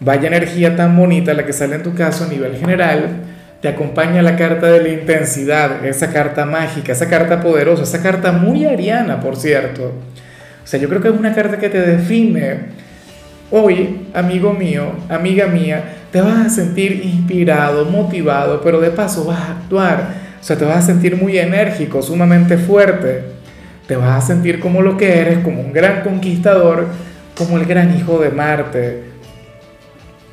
Vaya energía tan bonita la que sale en tu caso a nivel general. Te acompaña la carta de la intensidad, esa carta mágica, esa carta poderosa, esa carta muy ariana, por cierto. O sea, yo creo que es una carta que te define. Hoy, amigo mío, amiga mía, te vas a sentir inspirado, motivado, pero de paso vas a actuar. O sea, te vas a sentir muy enérgico, sumamente fuerte. Te vas a sentir como lo que eres, como un gran conquistador, como el gran hijo de Marte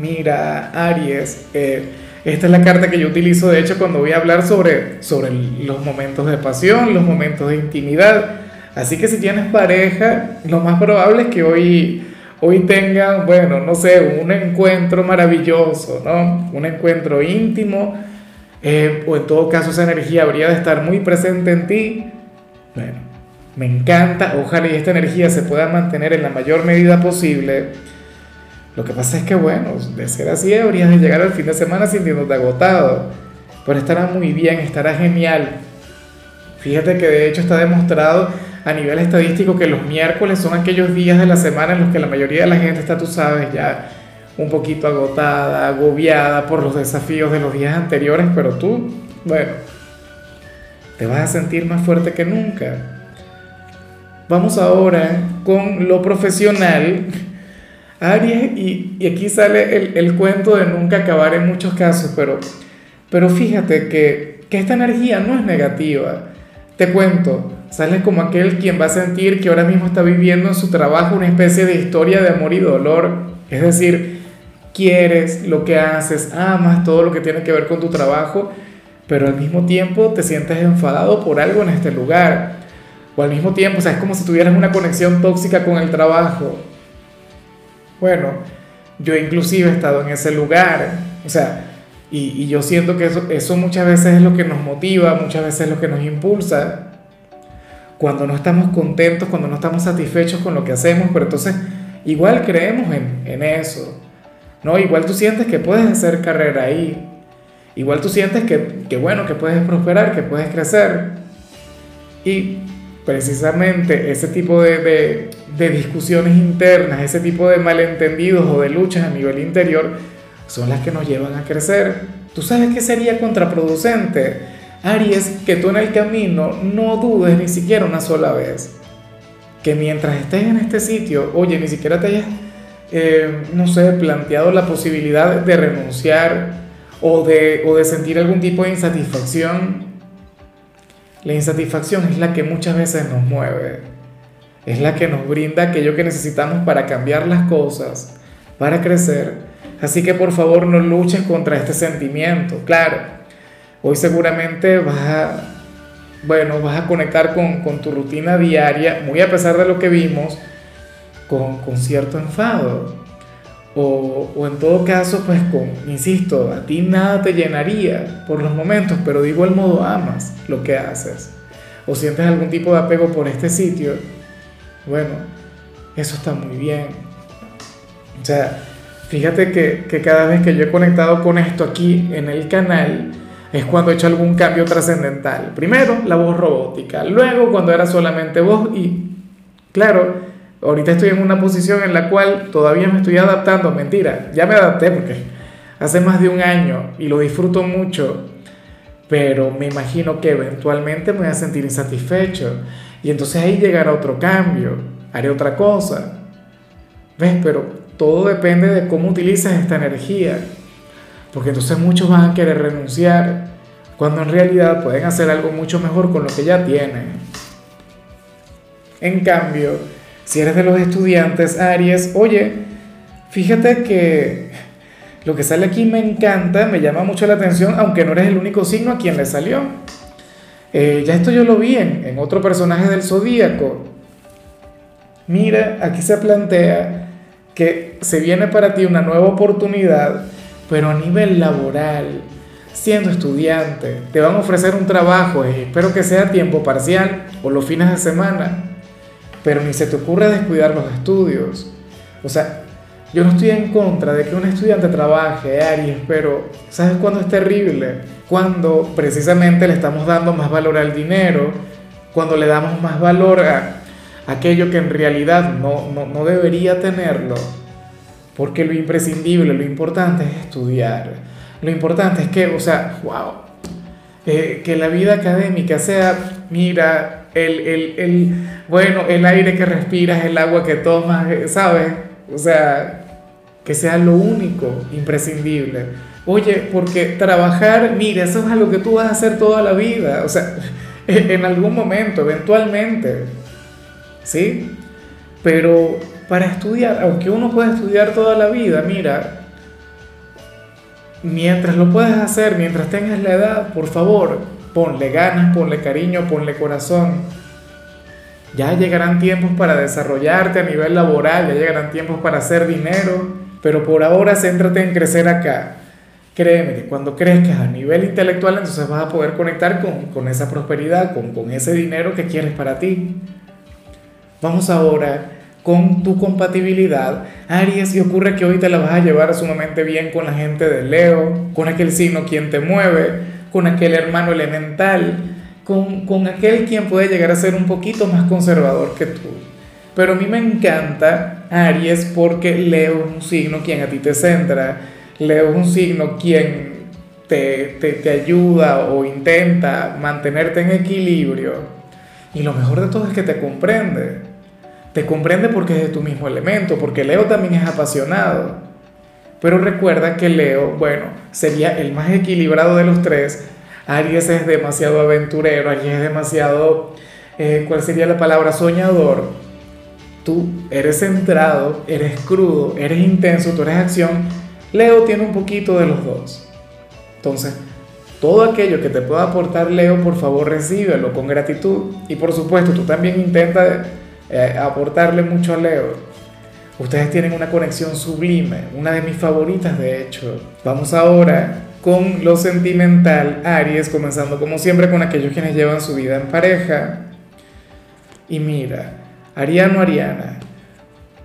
Mira, Aries, eh, esta es la carta que yo utilizo de hecho cuando voy a hablar sobre, sobre los momentos de pasión, los momentos de intimidad. Así que si tienes pareja, lo más probable es que hoy, hoy tengan, bueno, no sé, un encuentro maravilloso, ¿no? Un encuentro íntimo, eh, o en todo caso esa energía habría de estar muy presente en ti. Bueno, me encanta, ojalá y esta energía se pueda mantener en la mayor medida posible lo que pasa es que, bueno, de ser así, habrías de llegar al fin de semana sintiéndote agotado. Pero estará muy bien, estará genial. Fíjate que de hecho está demostrado a nivel estadístico que los miércoles son aquellos días de la semana en los que la mayoría de la gente está, tú sabes, ya un poquito agotada, agobiada por los desafíos de los días anteriores, pero tú, bueno, te vas a sentir más fuerte que nunca. Vamos ahora con lo profesional Aries, y, aquí sale el, el, cuento de nunca acabar en muchos casos, pero, pero fíjate que, que esta energía no es negativa. Te cuento, sale como aquel quien va a sentir que ahora mismo está viviendo en su trabajo una especie de historia de amor y dolor. Es decir, quieres lo que haces, amas todo lo que tiene que ver con tu trabajo, pero al mismo tiempo te sientes enfadado por algo en este lugar. O al mismo tiempo, o es como si tuvieras una conexión tóxica con el trabajo bueno, yo inclusive he estado en ese lugar, o sea, y, yo siento que eso, eso muchas veces es lo que nos motiva, muchas veces es lo que nos impulsa. Cuando no estamos contentos, cuando no estamos satisfechos con lo que hacemos, pero entonces igual creemos en, en eso, ¿no? Igual tú sientes que puedes hacer carrera ahí, igual tú sientes que, que bueno, que puedes prosperar, que puedes crecer. Y precisamente ese tipo de, de, discusiones internas, ese tipo de malentendidos o de luchas a nivel interior, son las que nos llevan a crecer. ¿Tú sabes qué sería contraproducente? Aries, que tú en el camino no dudes ni siquiera una sola vez. Que mientras estés en este sitio, oye, ni siquiera te hayas, eh, no sé, planteado la posibilidad de renunciar o de, o de sentir algún tipo de insatisfacción la insatisfacción es la que muchas veces nos mueve, es la que nos brinda aquello que necesitamos para cambiar las cosas, para crecer. Así que por favor no luches contra este sentimiento. Claro, hoy seguramente vas a, bueno, vas a conectar con, tu rutina diaria, muy a pesar de lo que vimos, con, con cierto enfado. O, en todo caso, pues con, insisto, a ti nada te llenaría por los momentos, pero de igual modo amas lo que haces. O sientes algún tipo de apego por este sitio. Bueno, eso está muy bien. O sea, fíjate que, que cada vez que yo he conectado con esto aquí en el canal, es cuando he hecho algún cambio trascendental. Primero, la voz robótica. Luego, cuando era solamente voz y, claro, Ahorita estoy en una posición en la cual todavía me estoy adaptando. Mentira, ya me adapté porque hace más de un año y lo disfruto mucho. Pero me imagino que eventualmente me voy a sentir insatisfecho. Y entonces ahí llegará otro cambio. Haré otra cosa. ¿Ves? Pero todo depende de cómo utilizas esta energía. Porque entonces muchos van a querer renunciar. Cuando en realidad pueden hacer algo mucho mejor con lo que ya tienen. En cambio, si eres de los estudiantes, Aries, oye, fíjate que lo que sale aquí me encanta, me llama mucho la atención, aunque no eres el único signo a quien le salió. Eh, ya esto yo lo vi en, otro personaje del zodíaco. Mira, aquí se plantea que se viene para ti una nueva oportunidad, pero a nivel laboral, siendo estudiante, te van a ofrecer un trabajo, y espero que sea tiempo parcial o los fines de semana, pero ni se te ocurra descuidar los estudios. O sea, yo no estoy en contra de que un estudiante trabaje, Aries, pero ¿sabes cuándo es terrible? Cuando precisamente le estamos dando más valor al dinero, cuando le damos más valor a aquello que en realidad no, no, debería tenerlo. Porque lo imprescindible, lo importante es estudiar. Lo importante es que, o sea, wow, eh, que la vida académica sea, mira, el, el, el, bueno, el aire que respiras, el agua que tomas, eh, ¿sabes? O sea, que sea lo único imprescindible. Oye, porque trabajar, mira, eso es algo que tú vas a hacer toda la vida, o sea, en algún momento, eventualmente, ¿sí? Pero para estudiar, aunque uno puede estudiar toda la vida, mira, mientras lo puedes hacer, mientras tengas la edad, por favor, ponle ganas, ponle cariño, ponle corazón. Ya llegarán tiempos para desarrollarte a nivel laboral, ya llegarán tiempos para hacer dinero, pero por ahora céntrate en crecer acá. Créeme que cuando crezcas a nivel intelectual, entonces vas a poder conectar con, con esa prosperidad, con, con ese dinero que quieres para ti. Vamos ahora con tu compatibilidad. Aries, y ocurre que hoy te la vas a llevar sumamente bien con la gente de Leo, con aquel signo quien te mueve, con aquel hermano elemental, con, con aquel quien puede llegar a ser un poquito más conservador que tú. Pero a mí me encanta Aries porque Leo es un signo quien a ti te centra, Leo es un signo quien te, te, te ayuda o intenta mantenerte en equilibrio. Y lo mejor de todo es que te comprende. Te comprende porque es de tu mismo elemento, porque Leo también es apasionado. Pero recuerda que Leo, bueno, sería el más equilibrado de los tres. Aries es demasiado aventurero, Aries es demasiado, eh, ¿cuál sería la palabra? Soñador tú eres centrado, eres crudo, eres intenso, tú eres acción. Leo tiene un poquito de los dos. Entonces, todo aquello que te pueda aportar Leo, por favor, recíbelo con gratitud. Y por supuesto, tú también intenta eh, aportarle mucho a Leo. Ustedes tienen una conexión sublime, una de mis favoritas de hecho. Vamos ahora con lo sentimental, Aries, comenzando como siempre con aquellos quienes llevan su vida en pareja. Y mira, Ariano, Ariana,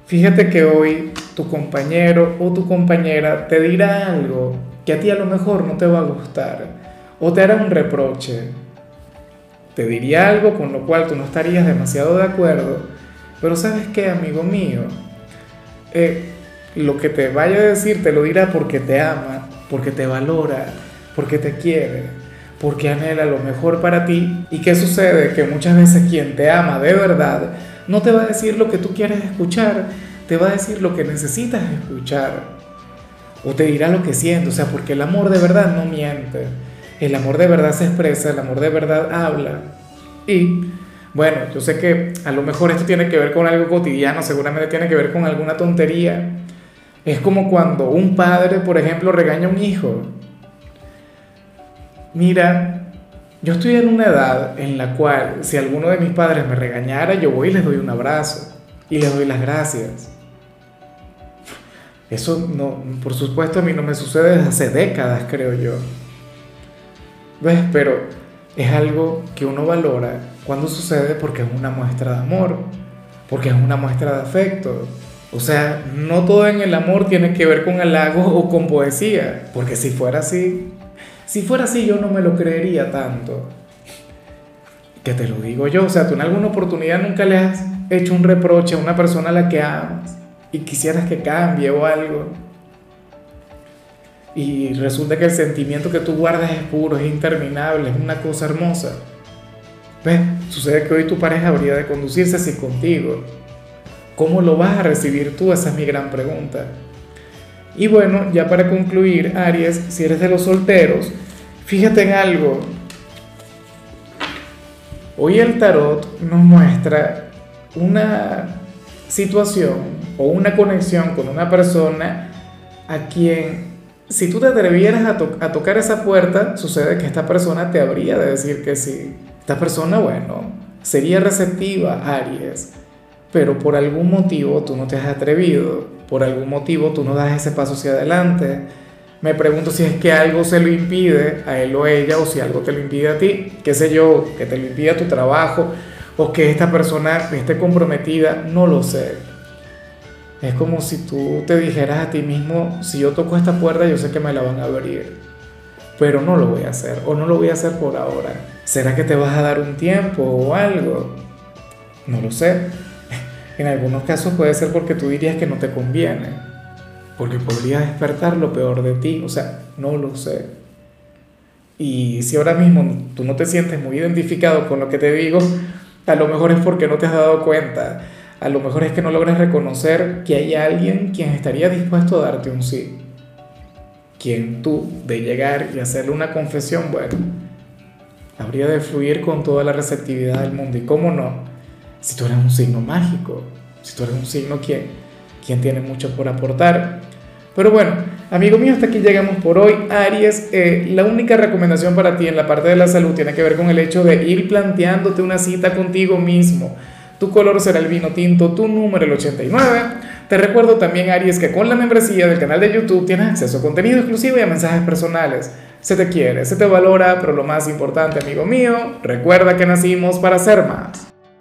fíjate que hoy tu compañero o tu compañera te dirá algo que a ti a lo mejor no te va a gustar o te hará un reproche. Te diría algo con lo cual tú no estarías demasiado de acuerdo, pero sabes qué, amigo mío, eh, lo que te vaya a decir te lo dirá porque te ama, porque te valora, porque te quiere, porque anhela lo mejor para ti. ¿Y qué sucede? Que muchas veces quien te ama de verdad, no te va a decir lo que tú quieres escuchar, te va a decir lo que necesitas escuchar. O te dirá lo que siente, o sea, porque el amor de verdad no miente. El amor de verdad se expresa, el amor de verdad habla. Y bueno, yo sé que a lo mejor esto tiene que ver con algo cotidiano, seguramente tiene que ver con alguna tontería. Es como cuando un padre, por ejemplo, regaña a un hijo. Mira, yo estoy en una edad en la cual si alguno de mis padres me regañara, yo voy y les doy un abrazo y les doy las gracias. Eso no, por supuesto a mí no me sucede desde hace décadas, creo yo. ¿Ves? Pero es algo que uno valora cuando sucede porque es una muestra de amor, porque es una muestra de afecto. O sea, no todo en el amor tiene que ver con halago o con poesía, porque si fuera así, si fuera así, yo no me lo creería tanto. Que te lo digo yo, o sea, tú en alguna oportunidad nunca le has hecho un reproche a una persona a la que amas y quisieras que cambie o algo. Y resulta que el sentimiento que tú guardas es puro, es interminable, es una cosa hermosa. ¿Ves? Sucede que hoy tu pareja habría de conducirse así contigo. ¿Cómo lo vas a recibir tú? Esa es mi gran pregunta. Y bueno, ya para concluir, Aries, si eres de los solteros, fíjate en algo. Hoy el tarot nos muestra una situación o una conexión con una persona a quien si tú te atrevieras a, a, tocar esa puerta, sucede que esta persona te habría de decir que sí. Esta persona, bueno, sería receptiva, Aries, pero por algún motivo tú no te has atrevido por algún motivo tú no das ese paso hacia adelante. Me pregunto si es que algo se lo impide a él o ella o si algo te lo impide a ti, qué sé yo, que te lo impide a tu trabajo o que esta persona esté comprometida, no lo sé. Es como si tú te dijeras a ti mismo, si yo toco esta puerta yo sé que me la van a abrir, pero no lo voy a hacer o no lo voy a hacer por ahora. ¿Será que te vas a dar un tiempo o algo? No lo sé. En algunos casos puede ser porque tú dirías que no te conviene, porque podría despertar lo peor de ti, o sea, no lo sé. Y si ahora mismo tú no te sientes muy identificado con lo que te digo, a lo mejor es porque no te has dado cuenta. A lo mejor es que no logras reconocer que hay alguien quien estaría dispuesto a darte un sí. Quien tú, de llegar y hacerle una confesión, bueno, habría de fluir con toda la receptividad del mundo. ¿Y cómo no? Si tú eres un signo mágico, si tú eres un signo quien, quien tiene mucho por aportar. Pero bueno, amigo mío, hasta aquí llegamos por hoy. Aries, eh, la única recomendación para ti en la parte de la salud tiene que ver con el hecho de ir planteándote una cita contigo mismo. Tu color será el vino tinto, tu número el 89. Te recuerdo también, Aries, que con la membresía del canal de YouTube tienes acceso a contenido exclusivo y a mensajes personales. Se te quiere, se te valora, pero lo más importante, amigo mío, recuerda que nacimos para ser más.